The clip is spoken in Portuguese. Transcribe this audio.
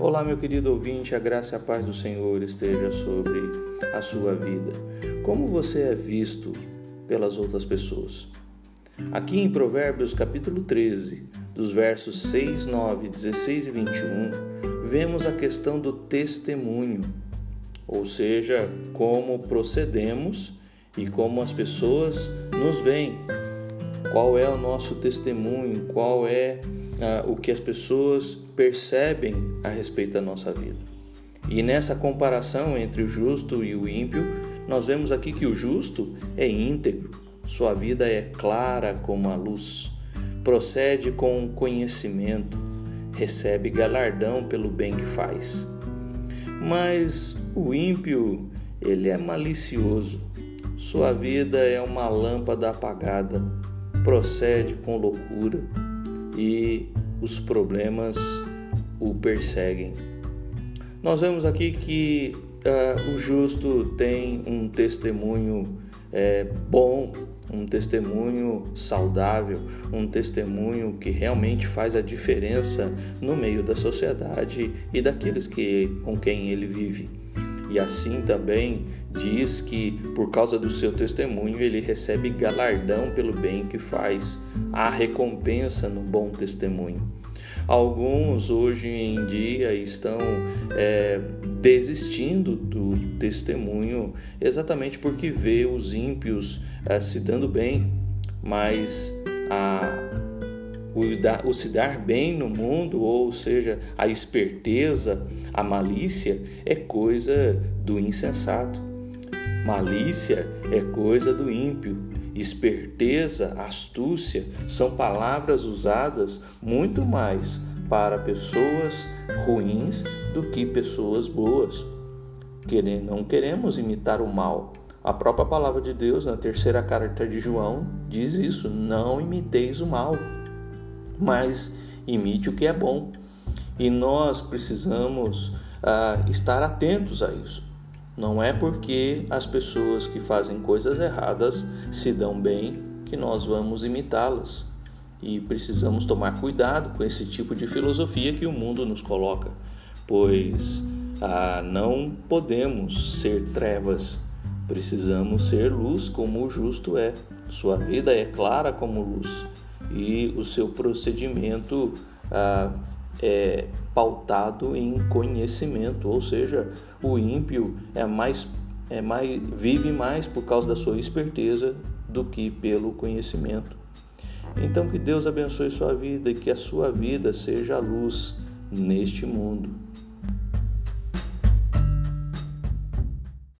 Olá, meu querido ouvinte, a graça e a paz do Senhor esteja sobre a sua vida. Como você é visto pelas outras pessoas? Aqui em Provérbios, capítulo 13, dos versos 6, 9, 16 e 21, vemos a questão do testemunho, ou seja, como procedemos e como as pessoas nos veem. Qual é o nosso testemunho? Qual é ah, o que as pessoas percebem a respeito da nossa vida? E nessa comparação entre o justo e o ímpio, nós vemos aqui que o justo é íntegro, sua vida é clara como a luz, procede com conhecimento, recebe galardão pelo bem que faz. Mas o ímpio, ele é malicioso, sua vida é uma lâmpada apagada, procede com loucura e os problemas o perseguem. Nós vemos aqui que uh, o justo tem um testemunho é, bom, um testemunho saudável, um testemunho que realmente faz a diferença no meio da sociedade e daqueles que, com quem ele vive. E assim também diz que por causa do seu testemunho ele recebe galardão pelo bem que faz, há recompensa no bom testemunho. Alguns hoje em dia estão é, desistindo do testemunho exatamente porque vê os ímpios é, se dando bem, mas a, o, o se dar bem no mundo, ou seja, a esperteza, a malícia, é coisa do insensato. Malícia é coisa do ímpio. Esperteza, astúcia são palavras usadas muito mais para pessoas ruins do que pessoas boas. Não queremos imitar o mal. A própria palavra de Deus, na terceira carta de João, diz isso: não imiteis o mal, mas imite o que é bom. E nós precisamos ah, estar atentos a isso. Não é porque as pessoas que fazem coisas erradas se dão bem que nós vamos imitá-las. E precisamos tomar cuidado com esse tipo de filosofia que o mundo nos coloca, pois ah, não podemos ser trevas, precisamos ser luz como o justo é. Sua vida é clara como luz e o seu procedimento ah, é pautado em conhecimento, ou seja, o ímpio é mais, é mais, vive mais por causa da sua esperteza do que pelo conhecimento. Então que Deus abençoe sua vida e que a sua vida seja a luz neste mundo.